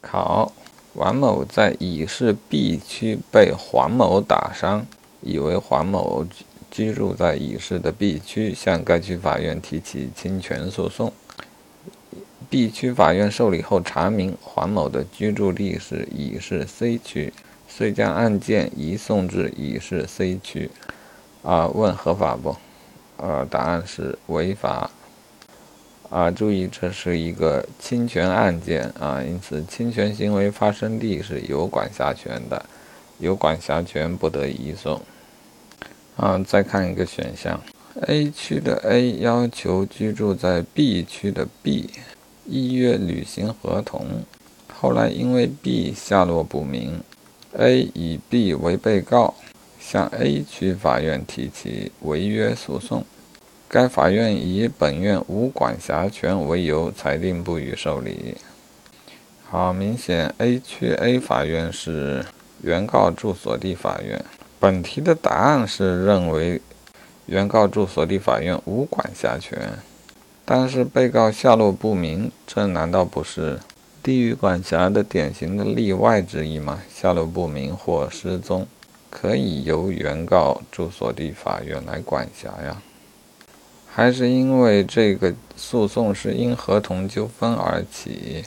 考：王某在乙市 B 区被黄某打伤，以为黄某居住在乙市的 B 区，向该区法院提起侵权诉讼。B 区法院受理后查明，黄某的居住地是乙市 C 区，遂将案件移送至乙市 C 区。啊，问合法不？呃，答案是违法。啊，注意，这是一个侵权案件啊，因此侵权行为发生地是有管辖权的，有管辖权不得移送。啊，再看一个选项，A 区的 A 要求居住在 B 区的 B。依约履行合同，后来因为 B 下落不明，A 以 B 为被告，向 A 区法院提起违约诉讼。该法院以本院无管辖权为由，裁定不予受理。好，明显 A 区 A 法院是原告住所地法院。本题的答案是认为原告住所地法院无管辖权。但是被告下落不明，这难道不是地域管辖的典型的例外之一吗？下落不明或失踪，可以由原告住所地法院来管辖呀？还是因为这个诉讼是因合同纠纷而起？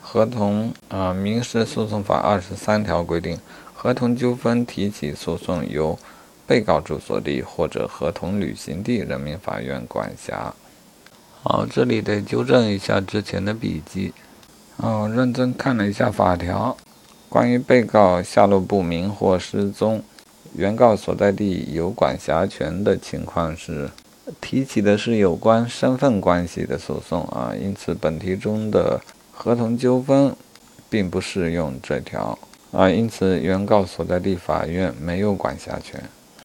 合同啊，《民事诉讼法》二十三条规定，合同纠纷提起诉讼由被告住所地或者合同履行地人民法院管辖。好，这里得纠正一下之前的笔记。哦，认真看了一下法条，关于被告下落不明或失踪，原告所在地有管辖权的情况是，提起的是有关身份关系的诉讼啊，因此本题中的合同纠纷并不适用这条啊，因此原告所在地法院没有管辖权。